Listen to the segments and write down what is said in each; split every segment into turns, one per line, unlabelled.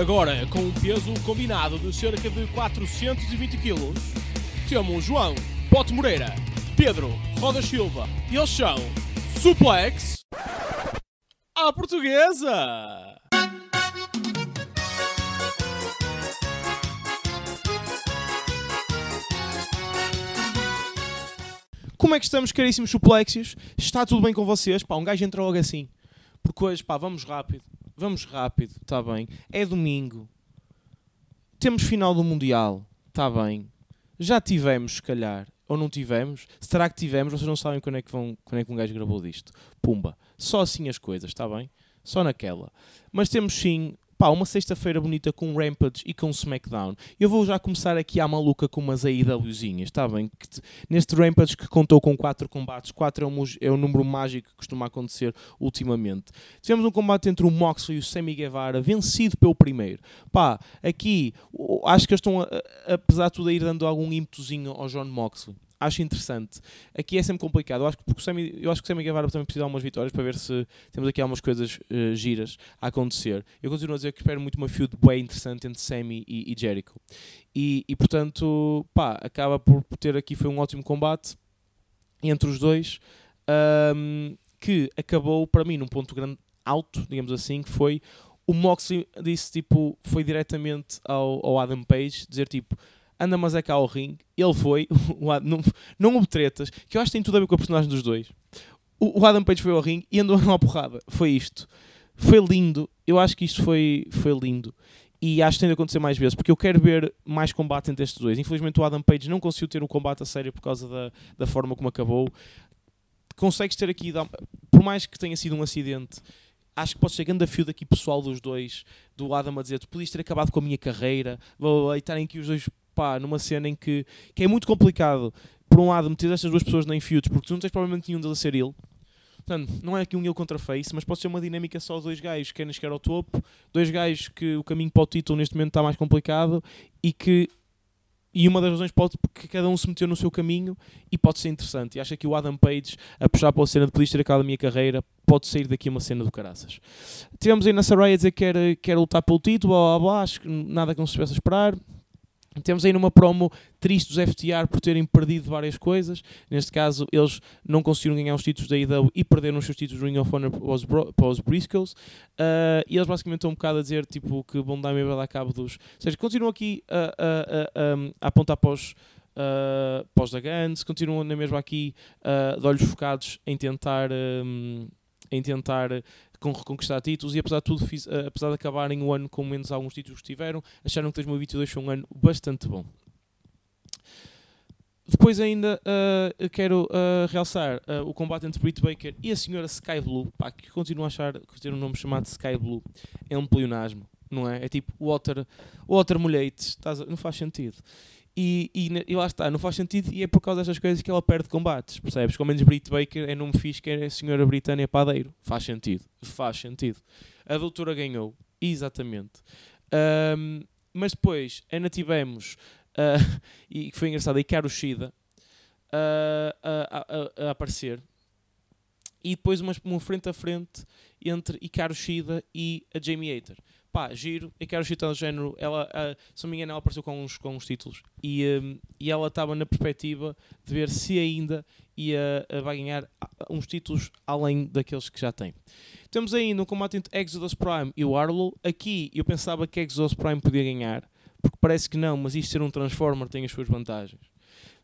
agora, com um peso combinado de cerca de 420 kg, temos João Pote Moreira, Pedro Roda Silva e eles são Suplex à Portuguesa! Como é que estamos, caríssimos suplexios? Está tudo bem com vocês? Pá, um gajo entra logo assim. Porque hoje, pá, vamos rápido. Vamos rápido, está bem. É domingo. Temos final do Mundial, está bem. Já tivemos, se calhar. Ou não tivemos? Será que tivemos? Vocês não sabem quando é que, vão, quando é que um gajo gravou disto. Pumba. Só assim as coisas, está bem? Só naquela. Mas temos sim pá, uma sexta-feira bonita com Rampage e com SmackDown. Eu vou já começar aqui à maluca com umas AEWzinhas, está bem? Neste Rampage que contou com 4 combates, 4 é, um, é o número mágico que costuma acontecer ultimamente. Tivemos um combate entre o Moxley e o Sammy Guevara, vencido pelo primeiro. Pá, aqui acho que eles estão, apesar de tudo, a ir dando algum ímpetuzinho ao John Moxley acho interessante. Aqui é sempre complicado. Eu acho que, porque o Sammy, eu acho que o Sammy Guevara também precisa de algumas vitórias para ver se temos aqui algumas coisas uh, giras a acontecer. Eu continuo a dizer que espero muito uma feud bem interessante entre Sammy e, e Jericho. E, e, portanto, pá, acaba por ter aqui foi um ótimo combate entre os dois um, que acabou para mim num ponto grande alto, digamos assim, que foi o Moxley disse tipo, foi diretamente ao, ao Adam Page dizer tipo anda mas é cá ao ringue, ele foi, não, não houve tretas, que eu acho que tem tudo a ver com a personagem dos dois. O, o Adam Page foi ao ringue e andou numa porrada, foi isto. Foi lindo, eu acho que isto foi, foi lindo. E acho que tem de acontecer mais vezes, porque eu quero ver mais combate entre estes dois. Infelizmente o Adam Page não conseguiu ter um combate a sério por causa da, da forma como acabou. Consegues ter aqui, por mais que tenha sido um acidente, acho que pode ser grande fio daqui pessoal dos dois, do Adam a dizer, tu podias ter acabado com a minha carreira, vou estarem aqui os dois pá, numa cena em que, que é muito complicado, por um lado, meter estas duas pessoas nem feuds, porque tu não tens provavelmente nenhum deles a ser ele. Portanto, não é aqui um ele contra face, mas pode ser uma dinâmica só dois gajos que querem chegar ao topo, dois gajos que o caminho para o título neste momento está mais complicado e que e uma das razões pode porque cada um se meteu no seu caminho e pode ser interessante. E acho que o Adam Page, a puxar para a cena de podia ter acabado a minha carreira, pode sair daqui uma cena do caraças. Tivemos aí na Saraya a dizer que quer, quer lutar pelo título, blá, blá, blá, acho que nada que não se estivesse a esperar. Temos aí numa promo triste dos FTR por terem perdido várias coisas. Neste caso, eles não conseguiram ganhar os títulos da IW e perderam os seus títulos do Ring of Honor para os, os Briscoes. Uh, e eles basicamente estão um bocado a dizer tipo, que Bom Dame vai dar cabo dos. Ou seja, continuam aqui a, a, a, a apontar para os. Uh, da Guns, continuam na mesma aqui uh, de olhos focados em tentar, um, em tentar com reconquistar títulos e apesar de tudo, fiz, uh, apesar de acabarem o ano com menos alguns títulos que tiveram, acharam que 2022 foi um ano bastante bom. Depois ainda uh, quero uh, realçar uh, o combate entre Britt Baker e a senhora Sky Blue, pá, que continuo a achar que ter um nome chamado Sky Blue é um pleonasmo, não é? É tipo Water, water Mulete, não faz sentido. E, e, e, lá está, não faz sentido e é por causa destas coisas que ela perde combates, percebes? Como menos Brit Baker é nome fixe que é a senhora Britânia Padeiro. Faz sentido, faz sentido. A doutora ganhou, exatamente. Um, mas depois ainda tivemos, uh, e que foi engraçado, a Ikaru Shida uh, a, a, a, aparecer. E depois uma, uma frente a frente entre Ikaru Shida e a Jamie Hater pá, giro, eu quero citar o género, ela, uh, se não me engano, ela apareceu com uns, com uns títulos e, um, e ela estava na perspectiva de ver se ainda ia, uh, vai ganhar uns títulos além daqueles que já tem. Temos ainda um combate entre Exodus Prime e o Arlo. Aqui eu pensava que Exodus Prime podia ganhar, porque parece que não, mas isto ser um Transformer tem as suas vantagens.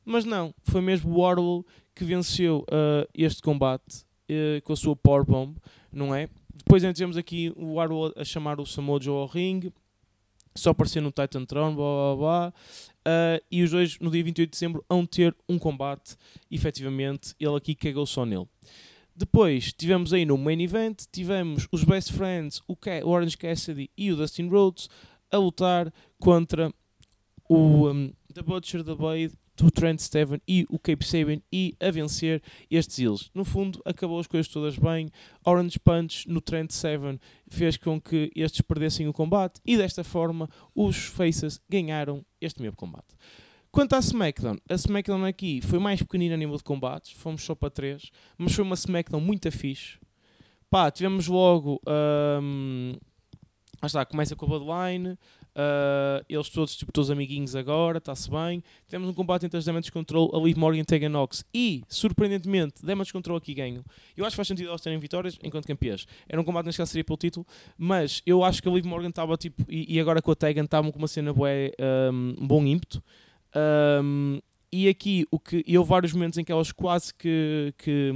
Mas não, foi mesmo o Arlo que venceu uh, este combate uh, com a sua Powerbomb, não é? Depois ainda temos aqui o Arrow a chamar o Samoa Joe ao ringue, só aparecer no Titan Throne, blá blá blá. Uh, e os dois, no dia 28 de dezembro, vão ter um combate, efetivamente. Ele aqui cagou só nele. Depois tivemos aí no main event, tivemos os Best Friends, o, o Orange Cassidy e o Dustin Rhodes a lutar contra o um, The Butcher, The Blade do Trent Steven e o Cape Sabian e a vencer estes ilhos. No fundo, acabou as coisas todas bem. Orange Punch no Trent Seven fez com que estes perdessem o combate e desta forma os Faces ganharam este mesmo combate. Quanto à SmackDown, a SmackDown aqui foi mais pequenina a nível de combates, fomos só para 3, mas foi uma SmackDown muito fixe. Pá, tivemos logo um, Ah, está, começa com a Bloodline, uh, eles todos, tipo, todos amiguinhos agora, está-se bem. Temos um combate entre as Damage Control, a Liv Morgan e Tegan Nox. E, surpreendentemente, Damage Control aqui ganham. Eu acho que faz sentido elas terem vitórias enquanto campeãs. Era um combate neste caso seria pelo título, mas eu acho que a Liv Morgan estava tipo, e, e, agora com a Tegan estavam com uma cena bué, um, bom ímpeto. Um, e aqui o que e houve vários momentos em que elas quase que, que,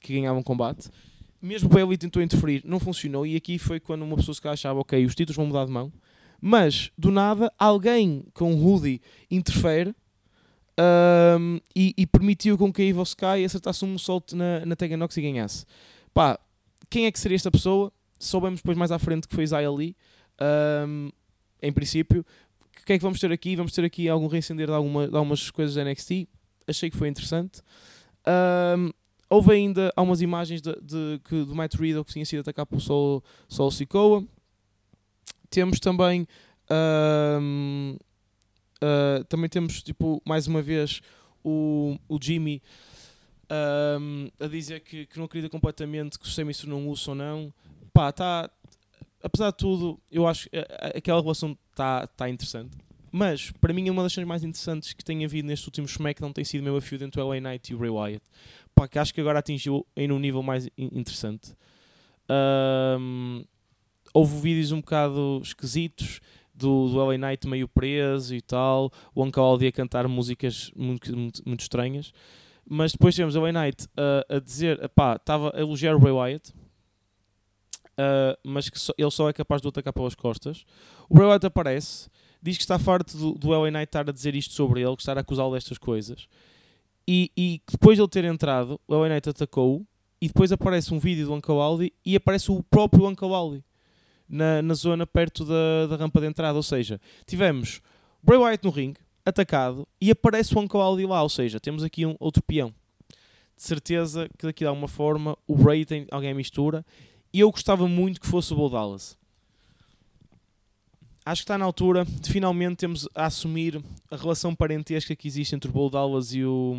que ganhavam combate mesmo o Bailey tentou interferir, não funcionou. E aqui foi quando uma pessoa se achava, ok, os títulos vão mudar de mão. Mas, do nada, alguém com o Hoodie interfere um, e, e, permitiu com que a Evil Sky acertasse um solto na, na Teganox e ganhasse. Pá, quem é que seria esta pessoa? Soubemos depois mais à frente que foi Zaya Lee, um, em princípio. O que é que vamos ter aqui? Vamos ter aqui algum reacender de, alguma, de algumas coisas da NXT. Achei que foi interessante. Um, Houve ainda há umas imagens de, de, de, do Matt Riddle que tinha sido atacado por Sol, Sol. Temos também. Uh, também temos, tipo, mais uma vez, o, o Jimmy a dizer que, que não acredita completamente que o Sammy se não usa ou não. Pá, tá. Apesar de tudo, eu acho que aquela relação está tá interessante. Mas, para mim, uma das coisas mais interessantes que tem havido nestes últimos SmackDown tem sido mesmo a feud entre o LA Knight e o Bray Wyatt pá, que acho que agora atingiu em um nível mais interessante. Um, houve vídeos um bocado esquisitos do, do LA Knight meio preso e tal, o Uncle Aldi a cantar músicas muito, muito, muito estranhas. Mas depois temos o LA Knight uh, a dizer, pá, estava a elogiar o Bray Wyatt, uh, mas que só, ele só é capaz de atacar pelas costas. O Bray Wyatt aparece, diz que está farto do, do LA Knight estar a dizer isto sobre ele, que estar a acusá-lo destas coisas. E, e depois de ele ter entrado, o LA Knight atacou e depois aparece um vídeo do Uncle Aldi e aparece o próprio Uncle Aldi na, na zona perto da, da rampa de entrada. Ou seja, tivemos Bray Wyatt no ringue, atacado, e aparece o Uncle Aldi lá. Ou seja, temos aqui um outro peão. De certeza que daqui de alguma forma o Bray tem alguém mistura. E eu gostava muito que fosse o Bo Dallas acho que está na altura de finalmente temos a assumir a relação parentesca que existe entre o Bo Dallas e o,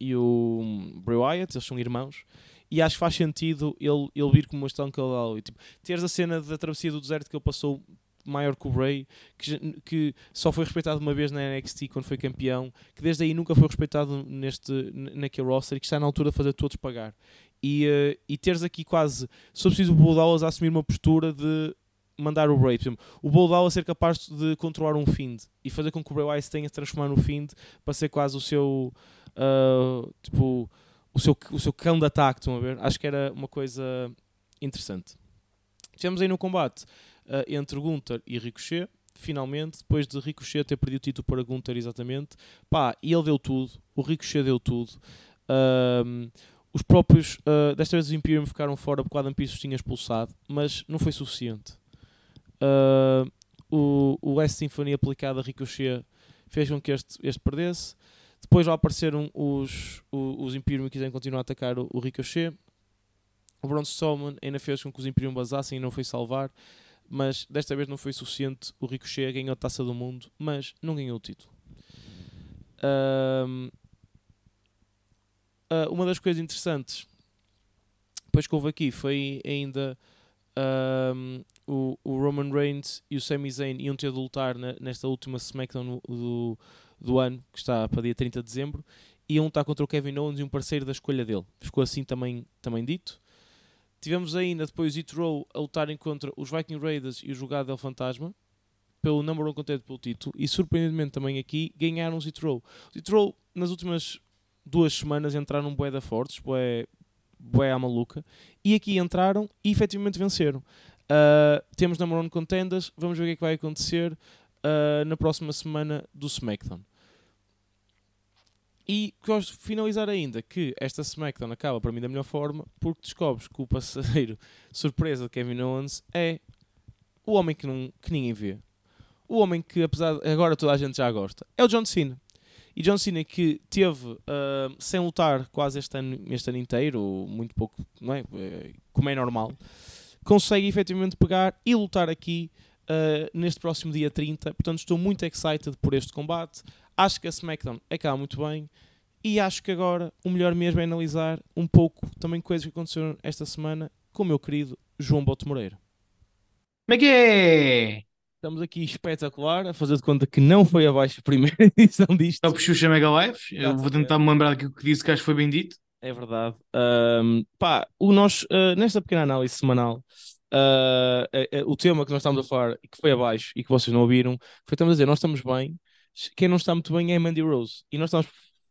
e o Bray Wyatt, eles são irmãos, e acho que faz sentido ele, ele vir como uma estão que ele tipo, teres a cena da travessia do deserto que ele passou maior que o Bray, que, que só foi respeitado uma vez na NXT quando foi campeão, que desde aí nunca foi respeitado neste, naquele roster e que está na altura de fazer todos pagar. E, uh, e teres aqui quase, se for preciso, o Dallas a assumir uma postura de mandar o Bray, por exemplo, o Boldal a ser capaz de controlar um Fiend e fazer com que o Bray Wyatt tenha de transformar no Fiend para ser quase o seu uh, tipo o seu, o seu cão de ataque, estão a ver? Acho que era uma coisa interessante. Tivemos aí no combate uh, entre Gunther e Ricochet, finalmente, depois de Ricochet ter perdido o título para Gunther exatamente, pá, e ele deu tudo, o Ricochet deu tudo. Os próprios, uh, desta vez os Imperium ficaram fora porque o Adam Pearce tinha expulsado, mas não foi suficiente. O, o West Symphony aplicado a Ricochet fez com que este, este perdesse. Depois já apareceram os, os, os Imperium e quiserem continuar a atacar o, o Ricochet. O Braun Strowman ainda fez com que os Imperium basassem e não foi salvar. Mas desta vez não foi suficiente. O Ricochet ganhou a taça do mundo, mas não ganhou o título. Uh, uh, uma das coisas interessantes depois que houve aqui foi ainda um, o, o, Roman Reigns e o Sami Zayn iam ter de lutar na, nesta última SmackDown do, do ano, que está para dia 30 de dezembro, iam lutar contra o Kevin Owens e um parceiro da escolha dele. Ficou assim também, também dito. Tivemos ainda depois Hit Row a lutarem contra os Viking Raiders e o Jogado del Fantasma pelo number one contento pelo título e surpreendentemente também aqui ganharam os Hit Row. Os Row nas últimas duas semanas entraram bué da fortes, bué, bué à maluca, e aqui entraram e efetivamente venceram. Uh, temos number one contenders, vamos ver o que é que vai acontecer uh, na próxima semana do SmackDown. E gosto de finalizar ainda que esta SmackDown acaba para mim da melhor forma porque descobres que o passageiro surpresa de Kevin Owens é o homem que, não, que ninguém vê. O homem que, apesar de agora toda a gente já gosta, é o John Cena. E John Cena que teve uh, sem lutar quase este ano, este ano inteiro, muito pouco, não é? Eh, como é normal, consegue efetivamente pegar e lutar aqui uh, neste próximo dia 30. Portanto, estou muito excited por este combate. Acho que a SmackDown acaba muito bem. E acho que agora o melhor mesmo é analisar um pouco também coisas que aconteceram esta semana com o meu querido João Boto Moreira.
Como é que é?
Estamos aqui espetacular, a fazer de conta que não foi abaixo a primeira edição disto.
Top Xuxa Mega Lives. Eu vou tentar me lembrar daquilo que disse que acho que foi bem dito.
É verdade. Um, pá, o nós, uh, nesta pequena análise semanal, uh, o tema que nós estamos a falar que foi abaixo e que vocês não ouviram, foi estamos a dizer, nós estamos bem, quem não está muito bem é Mandy Rose. E nós estamos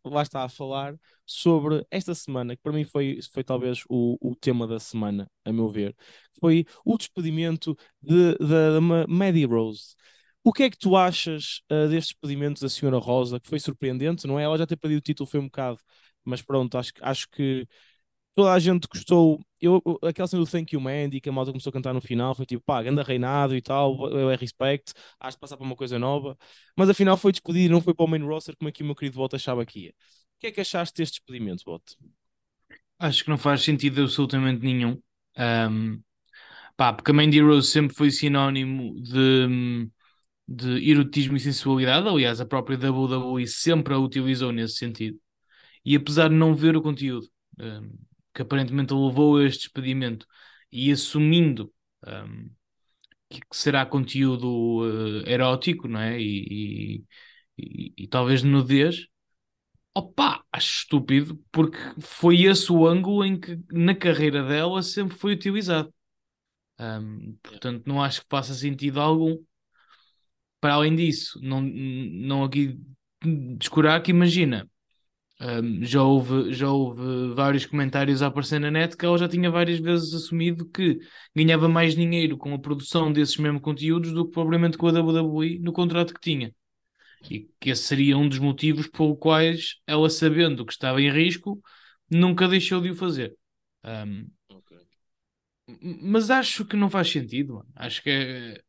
lá está a falar sobre esta semana, que para mim foi, foi talvez o, o tema da semana, a meu ver, foi o despedimento de, de, de Maddie Rose. O que é que tu achas uh, destes despedimentos da senhora Rosa, que foi surpreendente, não é? Ela já ter perdido o título foi um bocado, mas pronto, acho, acho que toda a gente gostou. Eu, aquela cena do Thank You Mandy, que a malta começou a cantar no final, foi tipo, pá, ganda reinado e tal, eu é respect, acho de passar para uma coisa nova. Mas afinal foi despedido, não foi para o main roster como aqui o meu querido Bot achava ia. O que é que achaste deste despedimento, Bot?
Acho que não faz sentido absolutamente nenhum. Um, pá, porque a Mandy Rose sempre foi sinónimo de, de erotismo e sensualidade. Aliás, a própria WWE sempre a utilizou nesse sentido. E apesar de não ver o conteúdo, um, que aparentemente levou a este despedimento e assumindo um, que, será conteúdo uh, erótico, não é? E, e, e, e talvez nudez, opa, acho estúpido, porque foi esse o ângulo em que na carreira dela sempre foi utilizado. Um, portanto, não acho que faça sentido algum. Para além disso, não, não aqui descurar que imagina, um, já, houve, já houve vários comentários a aparecer na net que ela já tinha várias vezes assumido que ganhava mais dinheiro com a produção desses mesmos conteúdos do que propriamente com a WWE no contrato que tinha. E que esse seria um dos motivos pelos quais ela, sabendo que estava em risco, nunca deixou de o fazer. Um, okay. Mas acho que não faz sentido. Mano. Acho que é,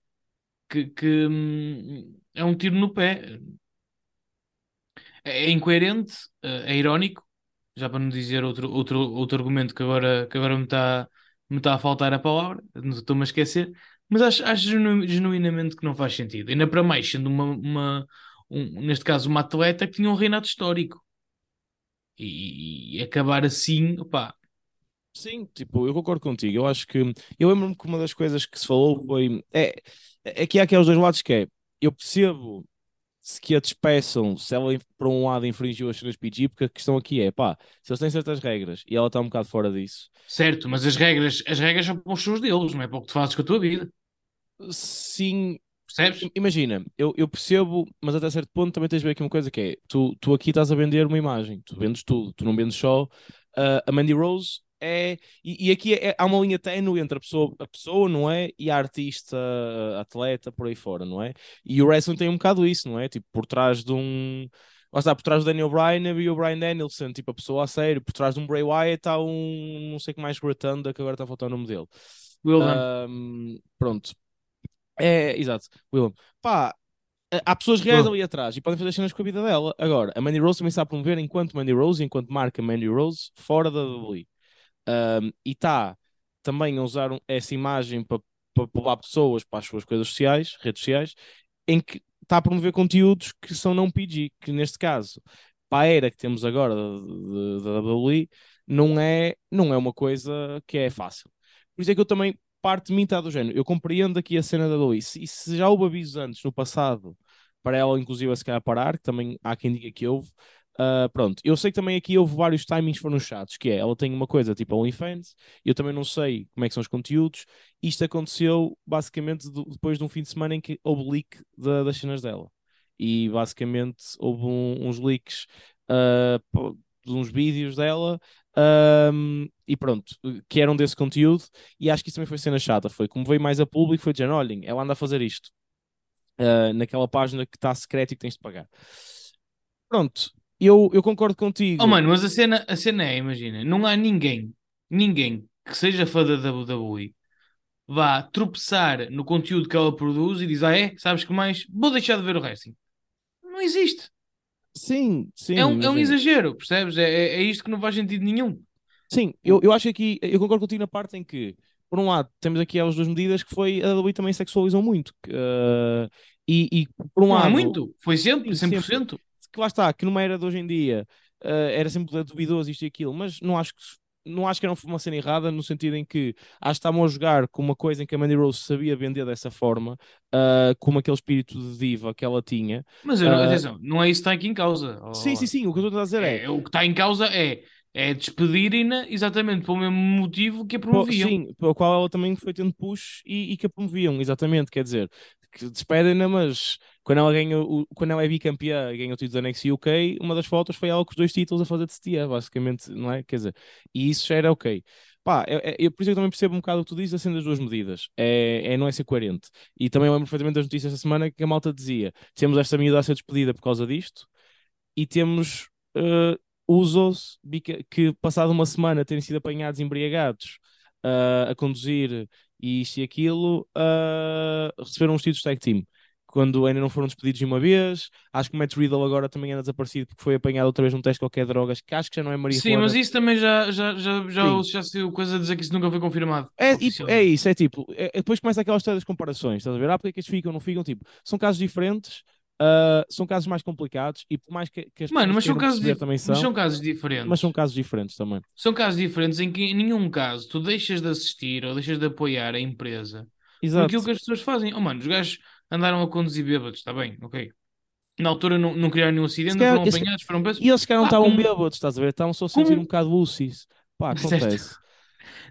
que, que hum, é um tiro no pé é, é incoerente, é, é irónico, já para não dizer outro, outro, outro argumento que agora, que agora me está me está a faltar a palavra, estou-me a esquecer, mas acho, acho genuinamente que não faz sentido. Ainda para mais, sendo uma, uma um, neste caso, uma atleta que tinha um reinado histórico. E, e acabar assim, opá.
Sim, tipo, eu concordo contigo. Eu acho que. Eu lembro-me que uma das coisas que se falou foi. É, é que há aqueles dois lados que é. Eu percebo que a despeçam se ela por um lado infringiu as cenas PG, porque a questão aqui é, pá, se eles têm certas regras e ela está um bocado fora disso.
Certo, mas as regras, as regras são para os seus deles, não é para o que tu fazes com a tua vida.
Sim.
Percebes?
Imagina, eu, eu percebo, mas até certo ponto também tens de ver aqui uma coisa que é, tu, tu aqui estás a vender uma imagem, tu vendes tudo, tu não vendes só uh, a Mandy Rose é. E, e aqui é, há uma linha ténue entre a pessoa, a pessoa, não é? E a artista, a atleta, por aí fora, não é? E o wrestling tem um bocado isso, não é? Tipo, por trás de um. Lá está, por trás do Daniel Bryan e o Brian Danielson, tipo, a pessoa a sério. Por trás de um Bray Wyatt está um. Não sei que mais Rotunda, que agora está a faltar o nome dele.
William.
Um, pronto. É, exato, William. Pá, há pessoas reais ali atrás e podem fazer cenas com a vida dela. Agora, a Mandy Rose também está a promover enquanto Mandy Rose, enquanto marca Mandy Rose, fora da WWE. Um, e está também a usar essa imagem para pa pular pessoas para as suas coisas sociais, redes sociais, em que está a promover conteúdos que são não PG, que neste caso, para a era que temos agora da WWE, não é, não é uma coisa que é fácil. Por isso é que eu também parte de mim está do género. Eu compreendo aqui a cena da WWE. E se já houve avisos antes, no passado, para ela, inclusive, a se calhar parar, que também há quem diga que houve, Uh, pronto, eu sei que também aqui houve vários timings foram chatos, que é, ela tem uma coisa tipo OnlyFans, eu também não sei como é que são os conteúdos, isto aconteceu basicamente do, depois de um fim de semana em que houve leak da, das cenas dela, e basicamente houve um, uns leaks uh, de uns vídeos dela, um, e pronto, que eram desse conteúdo, e acho que isso também foi cena chata, foi como veio mais a público, foi dizer, olhem, ela anda a fazer isto, uh, naquela página que está secreta e que tens de pagar. Pronto, eu, eu concordo contigo.
Oh, mano, mas a cena, a cena é, imagina, não há ninguém, ninguém que seja fã da WWE vá tropeçar no conteúdo que ela produz e diz, ah é, sabes que mais? Vou deixar de ver o wrestling. Não existe.
Sim, sim.
É um, é um exagero, percebes? É, é, é isto que não faz sentido nenhum.
Sim, eu, eu acho que aqui, eu concordo contigo na parte em que, por um lado, temos aqui as duas medidas que foi, a WWE também sexualizou muito. Uh, e, e, por um
não
lado...
muito, foi sempre, 100%. Sempre
que lá está, que numa era de hoje em dia uh, era sempre duvidoso isto e aquilo, mas não acho que não acho que era uma cena errada, no sentido em que acho que estavam a jogar com uma coisa em que a Mandy Rose sabia vender dessa forma, uh, com aquele espírito de diva que ela tinha.
Mas uh, atenção, não é isso que está aqui em causa.
Sim, sim, sim. O que eu estou a dizer é.
é o que está em causa é é despedirem-na exatamente pelo mesmo motivo que a promoviam.
Sim, pelo qual ela também foi tendo push e, e que a promoviam, exatamente. Quer dizer, que despedem-na, mas quando ela, ganha o, quando ela é bicampeã e ganha o título da NXT UK, uma das fotos foi ela com os dois títulos a fazer de setia, basicamente, não é? Quer dizer, e isso já era ok. Pá, eu, eu, por isso eu também percebo um bocado o que tu dizes, assim, das duas medidas. É, é não é ser coerente. E também lembro perfeitamente das notícias esta semana que a malta dizia: temos esta medida a ser despedida por causa disto, e temos uh, usos que, passado uma semana terem sido apanhados embriagados uh, a conduzir isto e aquilo, uh, receberam os títulos tag team. Quando ainda não foram despedidos de uma vez, acho que o Matt Riddle agora também anda desaparecido porque foi apanhado outra vez num teste qualquer drogas, que acho que já não é Maria
Sim, mas isso também já, já, já, já, já saiu coisa a dizer que isso nunca foi confirmado.
É, tipo, é isso, é tipo, é, depois começa aquela história das comparações, estás a ver? Ah, porque é que estes ficam, não ficam? Tipo, são casos diferentes, Uh, são casos mais complicados e por mais que, que as
Mano, mas são, casos
também são,
mas são casos diferentes.
Mas são casos diferentes também.
São casos diferentes em que em nenhum caso tu deixas de assistir ou deixas de apoiar a empresa Exato. aquilo que as pessoas fazem. Oh mano, os gajos andaram a conduzir bêbados, está bem, ok. Na altura não, não criaram nenhum acidente, não foram apanhados, foram presos.
E eles que não estavam como... bêbados, estás a ver? Estavam só a sentir como... um bocado lucis. Pá, acontece.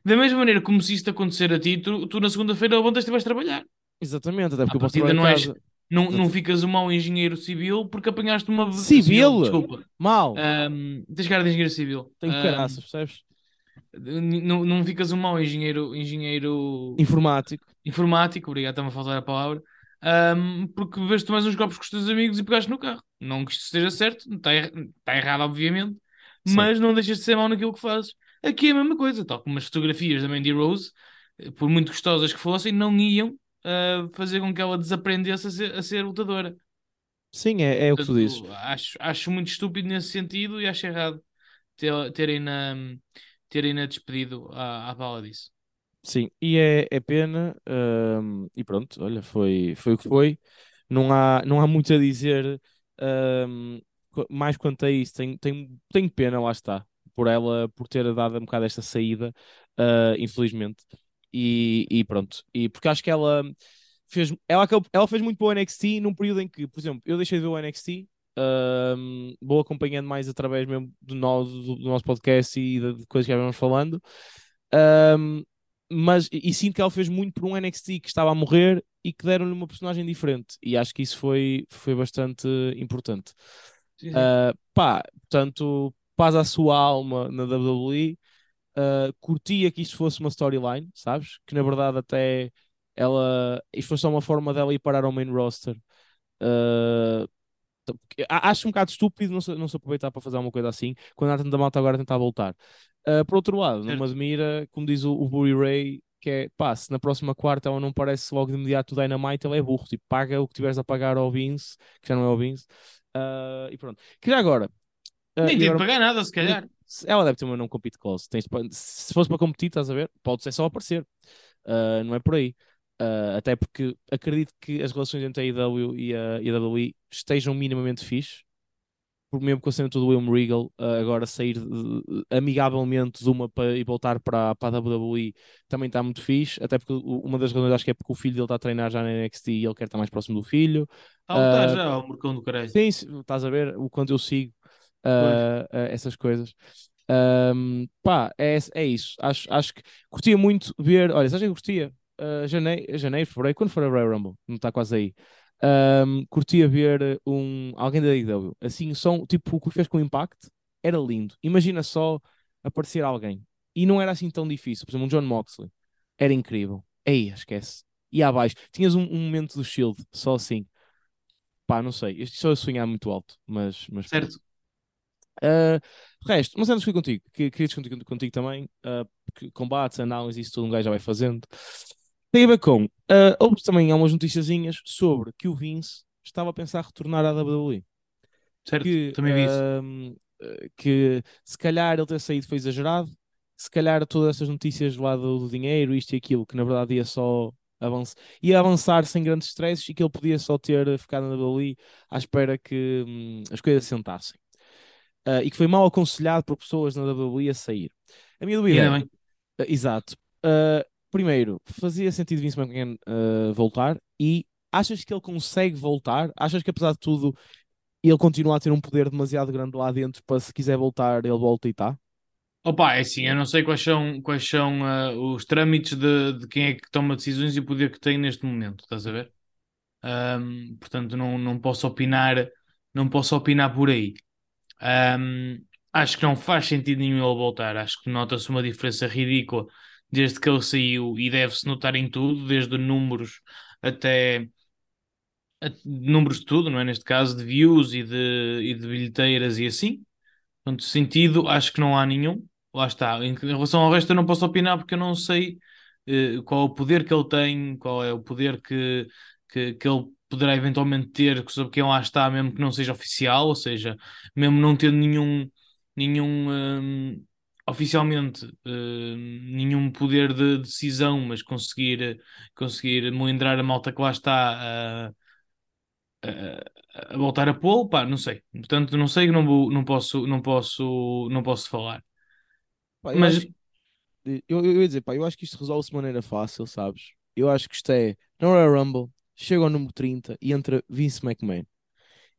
Da mesma maneira como se isto acontecer a ti, tu, tu na segunda-feira levantas e vais trabalhar.
Exatamente, até porque eu posso trabalhar
não és, não, não ficas um mau engenheiro civil porque apanhaste uma.
Civil? Desculpa. Mal.
Um, tens cara de engenheiro civil.
Tenho um, caraças, percebes?
Não, não ficas um mau engenheiro, engenheiro.
Informático.
Informático, obrigado, está-me a faltar a palavra. Um, porque vês-te mais uns copos com os teus amigos e pegaste no carro. Não que isto esteja certo, está, er está errado, obviamente, Sim. mas não deixas de ser mau naquilo que fazes. Aqui é a mesma coisa, tal como as fotografias da Mandy Rose, eh, por muito gostosas que fossem, não iam uh, fazer com que ela desaprendesse a ser, a ser lutadora.
Sim, é, é o que tu dizes.
Acho, acho muito estúpido nesse sentido e acho errado ter, terem, na, terem na despedido à, à bala disso.
Sim, e é, é pena, um, e pronto, olha, foi, foi o que foi. Não há, não há muito a dizer um, mais quanto a isso. Tenho, tenho, tenho pena, lá está, por ela, por ter dado um bocado esta saída, uh, infelizmente. E, e, pronto. E porque acho que ela fez, ela, ela fez muito para o NXT num período em que, por exemplo, eu deixei de ver o NXT, um, vou acompanhando mais através mesmo do, no, do, nosso podcast e de, coisas que já vamos falando. Um, mas e, e, sinto que ela fez muito por um NXT que estava a morrer e que deram-lhe uma personagem diferente. E acho que isso foi, foi bastante importante. Uh, pá, portanto, paz à sua alma na WWE uh, curtia que isto fosse uma storyline, sabes? Que na verdade até ela. Isto foi só uma forma dela ir parar ao main roster. Uh, acho um bocado estúpido não se, não se aproveitar para fazer alguma coisa assim quando há tanta malta agora a tentar voltar. Uh, por outro lado, certo. não me admira, como diz o, o Ray, que é pá, se na próxima quarta ela não parece logo de imediato o Dynamite, ele é burro, tipo, paga o que tiveres a pagar ao Vince, que já não é o Vince, uh, e pronto. Que já agora.
Uh, Nem tem de pagar nada, se calhar
ela deve ter uma não compete clause. Tens, se fosse para competir, estás a ver? Pode ser só aparecer. Uh, não é por aí. Uh, até porque acredito que as relações entre a IW e a, WWE estejam minimamente fixe. Por mesmo com a cena do William Regal uh, agora sair de, amigavelmente de uma para, e voltar para, para a WWE também está muito fixe. Até porque uma das razões acho que é porque o filho dele está a treinar já na NXT e ele quer estar mais próximo do filho.
Ah, está já, o mercão do caralho.
Sim, estás a ver o quanto eu sigo uh, uh, essas coisas. Um, pá, é, é isso. Acho, acho que curtia muito ver. Olha, sabes que eu curtia? Uh, janeiro, janeiro, fevereiro, quando for a Royal Rumble, não está quase aí. Um, curtia ver um, alguém da IW assim, só tipo o que fez com o Impact era lindo. Imagina só aparecer alguém e não era assim tão difícil. Por exemplo, um John Moxley era incrível. Ei, esquece. E abaixo, tinhas um, um momento do Shield, só assim. Pá, não sei. Isto só a sonhar muito alto, mas, mas
certo.
Uh, resto, mas antes fui contigo, que, queria discutir contigo também, uh, combates, análise, isso tudo um gajo já vai fazendo. Tem a ver com, uh, houve também algumas noticiazinhas sobre que o Vince estava a pensar retornar à WWE.
Certo, que, também vi
isso. que se calhar ele ter saído foi exagerado, se calhar todas essas notícias lá do, do dinheiro, isto e aquilo, que na verdade ia só avançar, ia avançar sem grandes stresses e que ele podia só ter ficado na WWE à espera que hum, as coisas se sentassem uh, e que foi mal aconselhado por pessoas na WWE a sair. A minha dúvida
Ainda
é, uh, exato. Uh, primeiro, fazia sentido Vince McMahon voltar e achas que ele consegue voltar? Achas que apesar de tudo ele continua a ter um poder demasiado grande lá dentro para se quiser voltar, ele volta e está?
Opa, é assim, eu não sei quais são, quais são uh, os trâmites de, de quem é que toma decisões e o poder que tem neste momento, estás a ver? Um, portanto, não, não posso opinar, não posso opinar por aí. Um, acho que não faz sentido nenhum ele voltar. Acho que nota-se uma diferença ridícula desde que ele saiu e deve-se notar em tudo, desde números até números de tudo, não é? Neste caso, de views e de, e de bilheteiras e assim. Portanto, sentido, acho que não há nenhum. Lá está. Em em relação ao resto, eu não posso opinar porque eu não sei eh, qual é o poder que ele tem, qual é o poder que, que, que ele poderá eventualmente ter sobre quem lá está, mesmo que não seja oficial, ou seja, mesmo não tendo nenhum, nenhum hum, oficialmente hum, nenhum poder de decisão, mas conseguir, conseguir melindrar a malta que lá está a, a voltar a pô-lo, pá, não sei. Portanto, não sei, não, vou, não posso, não posso, não posso falar.
Pá, eu
Mas
acho, eu, eu, ia dizer, pá, eu acho que isto resolve-se de maneira fácil, sabes? Eu acho que isto é, na Royal Rumble, chega ao número 30 e entra Vince McMahon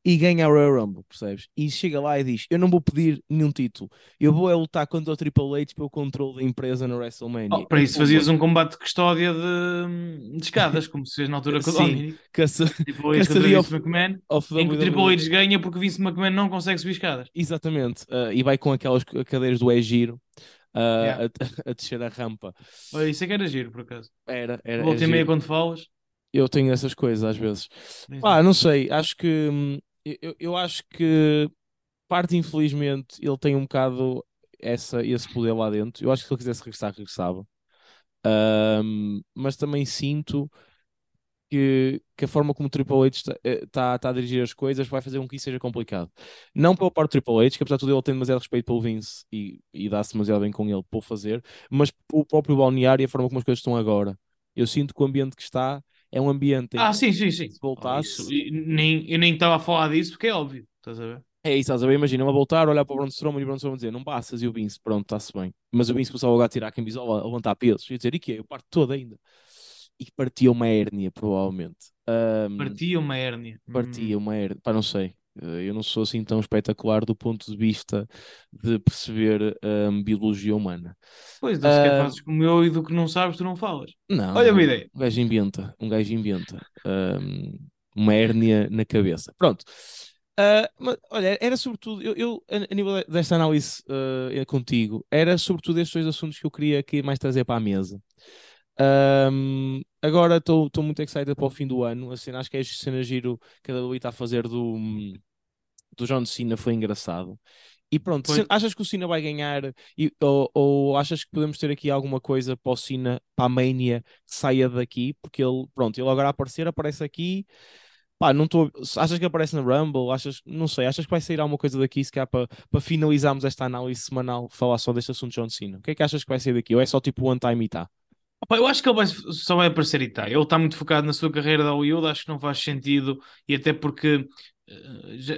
e ganha a Royal Rumble, percebes? E chega lá e diz: Eu não vou pedir nenhum título, eu vou é lutar contra o Triple H pelo controle da empresa na WrestleMania.
oh, para isso fazias um combate de custódia de, de escadas, como se fez na altura com o Dominic.
caça-
Triple H contra Vince McMahon,
of
em que o Triple. H ganha porque Vince McMahon não consegue subir escadas.
Exatamente, ah, e vai com aquelas cadeiras do E-Giro ah,
Yeah.
a, a descer a rampa.
Isso é que era giro, por acaso.
Era, era,
Volta e meia quando falas.
Eu tenho essas coisas às vezes. Pá,
sim.
não sei, acho que hum, eu, eu acho que parte infelizmente ele tem um bocado essa, esse poder lá dentro. Eu acho que se ele quisesse regressar, regressava. Ahm, mas também sinto que, que a forma como o Triple H está, eh, tá, tá a dirigir as coisas vai fazer com que isso seja complicado. Não pela parte do Triple H, que apesar de tudo ele tem demasiado respeito pelo Vince e, e dá-se demasiado bem com ele por fazer, mas o próprio balneário e a forma como as coisas estão agora. Eu sinto que o ambiente que está é um ambiente
Ah, sim, sim, sim.
se
Oh,
voltasse.
e nem, eu nem estava a falar disso porque é óbvio. Estás a ver?
É isso, estás a ver? Imagina, ele a voltar, olhar para o Braun Strowman e o Braun Strowman dizer, não passas, e o Vince, pronto, está-se bem. Mas o Vince começava logo a tirar a camisola, a levantar pesos, e dizer, e que Eu parto todo ainda. E partia uma hérnia, provavelmente. Ahm,
Partia uma hérnia.
partia
Hum.
uma hérnia, pá, não sei. Eh, Eu não sou assim tão espetacular do ponto de vista de perceber ahm, biologia humana.
Pois, não sequer
Ah,
fazes como eu e do que não sabes, tu não falas.
não,
Olha uma ideia.
um gajo inventa, um gajo inventa ahm, uma hérnia na cabeça. Pronto. Ah, mas, olha, era sobretudo, eu, eu, a, a nível desta análise ah, contigo, era sobretudo estes dois assuntos que eu queria aqui mais trazer para a mesa. Ahm, agora estou muito excited para o fim do ano. Assim, acho que a cena giro que a WWE está a fazer do, do John Cena foi engraçado. E pronto,
Foi.
se- achas que o Cena vai ganhar e- ou, ou achas que podemos ter aqui alguma coisa para o Cena, para a Mania, que saia daqui? Porque ele, pronto, ele agora aparecer, aparece aqui. Pá, não estou. Achas que aparece na Rumble? Achas, não sei, achas que vai sair alguma coisa daqui se calhar para, para finalizarmos esta análise semanal, falar só deste assunto de John Cena? O que é que achas que vai sair daqui? Ou é só tipo one time e tá?
Eu acho que ele vai- só vai aparecer e tá. Ele está muito focado na sua carreira da Hollywood, acho que não faz sentido, e até porque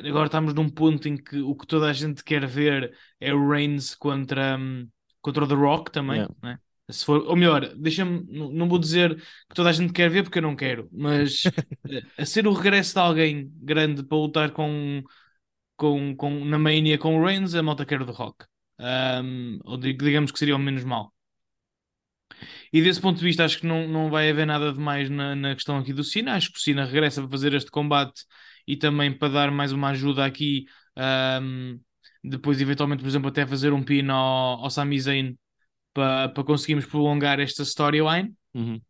agora estamos num ponto em que o que toda a gente quer ver é o Reigns contra, hum, contra o The Rock também,
Yeah.
né? Se for, ou melhor, deixa-me, não, vou dizer que toda a gente quer ver porque eu não quero, mas eh, a ser o regresso de alguém grande para lutar com, com, com, na Mania com o Reigns, a malta quer o The Rock. Um, ou dig- digamos que seria o menos mal. E desse ponto de vista, acho que não, não vai haver nada de mais na, na questão aqui do Cena. Acho que o Cena regressa para fazer este combate e também para dar mais uma ajuda aqui. ahm, depois, eventualmente, por exemplo, até fazer um pin ao, ao Sami Zayn para, para conseguirmos prolongar esta storyline.
Uhum.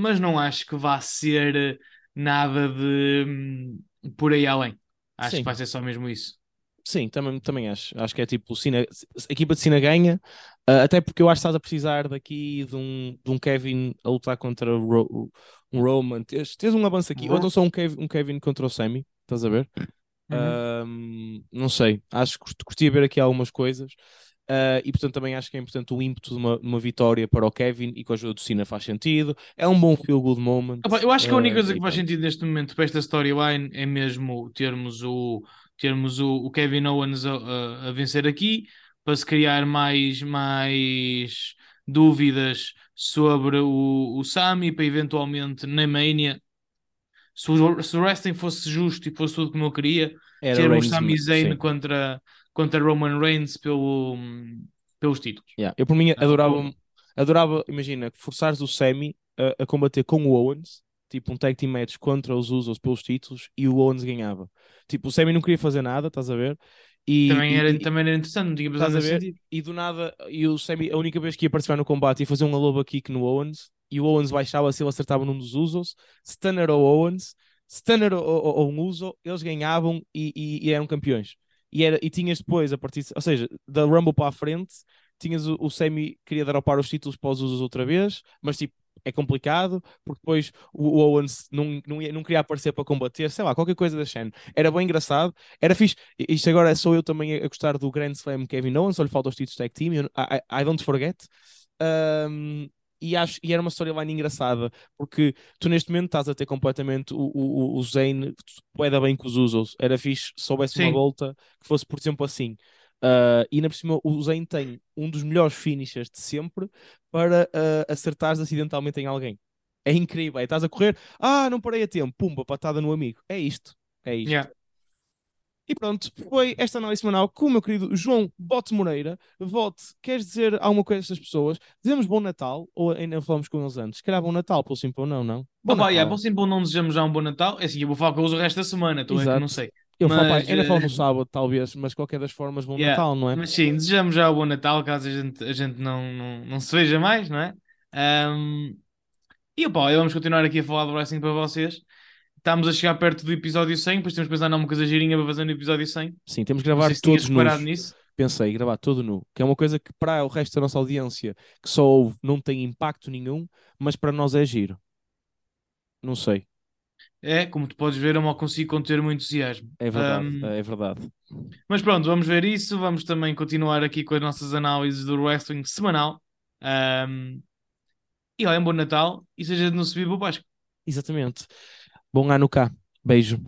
Mas não acho que vá ser nada de hum, por aí além. Acho
Sim.
que vai ser só mesmo isso.
Sim, também, também acho. Acho que é tipo, o Cena, a equipa de Cena ganha, ah, até porque eu acho que estás a precisar daqui de um, de um Kevin a lutar contra o Ro- um Roman. Tens, tens um avanço aqui, ou então só um Kevin, um Kevin contra o Sami, estás a ver?
Uhum.
Não sei, acho que curti- curtia ver aqui algumas coisas. Ah, e portanto também acho que é importante o ímpeto de uma, uma vitória para o Kevin e com a ajuda do Cena faz sentido. É um bom feel good moment.
Opa, eu acho que a única
Ah,
coisa que faz sentido neste momento para esta storyline é mesmo termos o, termos o, o Kevin Owens a, a- a vencer aqui, para se criar mais, mais dúvidas sobre o, o Sami, para eventualmente na Mania, se o, se o wrestling fosse justo e fosse tudo como eu queria,
Era
ter o Sami Zayn
sim.
contra, contra Roman Reigns pelo, pelos títulos.
Yeah. Eu por mim adorava, adorava, imagina, forçares o Sami a, a combater com o Owens, tipo um tag team match contra os Usos pelos títulos e o Owens ganhava. Tipo, o Sami não queria fazer nada, estás a ver? E,
Também
e-
era,
e-
também era interessante, não tinha pensado
a ver?
sentido.
E do nada, e o Sami, a única vez que ia participar no combate ia fazer um aloba kick no Owens, e o Owens baixava se ele acertava num dos Usos, stunner ao Owens, stunner ao, ao, ao um Uso, eles ganhavam e, e- e eram campeões. E, era, e tinhas depois, a partir, ou seja, da Rumble para a frente, tinhas o, o Sami queria dar para os títulos para os Usos outra vez, mas tipo, é complicado, porque depois o, Owens não, não, não queria aparecer para combater, sei lá, qualquer coisa da Shen. Era bem engraçado, era fixe. Isto agora sou eu também a gostar do Grand Slam Kevin Owens, só lhe falta os títulos tag team, I, I- I don't forget. Um, e, acho, e era uma storyline engraçada, porque tu neste momento estás a ter completamente o, o, o Zayn poeda bem com os Usos. Era fixe se soubesse uma
Sim.
volta que fosse, por exemplo, assim. Uh, e ainda por cima, o Zayn tem um dos melhores finishers de sempre para uh, acertares acidentalmente em alguém. É incrível. É, estás a correr, ah, não parei a tempo, pumba, patada no amigo. É isto. É isto.
Yeah.
E pronto, foi esta análise semanal com o meu querido João Bote Moreira. Vote, queres dizer alguma coisa a estas pessoas? Dizemos bom Natal ou ainda falamos com eles antes? Se calhar bom Natal, pelo sim ou não, não? Bom
Opa, yeah,
Natal.
por simples não desejamos já um bom Natal. É assim, eu vou falar com eles o resto da semana, então é que
Exato.
não sei.
Eu falo, pá,
Mas,
ainda falo no
eh,
sábado, talvez, mas qualquer das formas, bom
Yeah,
Natal, não é?
Mas sim, desejamos já o bom Natal, caso a gente, a gente não, não, não se veja mais, não é? Ahm, e opa, vamos continuar aqui a falar do wrestling para vocês. Estamos a chegar perto do episódio 100, depois temos que pensar numa coisa girinha para fazer no episódio 100.
Sim, temos que gravar
se
todos nus.
nisso.
Pensei, gravar todo nu, que é uma coisa que para o resto da nossa audiência que só ouve não tem impacto nenhum, mas para nós é giro. Não sei,
É, como tu podes ver, eu mal consigo conter o meu entusiasmo.
é verdade,
Ahm,
é verdade.
Mas pronto, vamos ver isso. Vamos também continuar aqui com as nossas análises do wrestling semanal. Ahm, e olha, um bom Natal e seja de não subir para o Páscoa.
Exatamente. Bom ano cá. Beijo.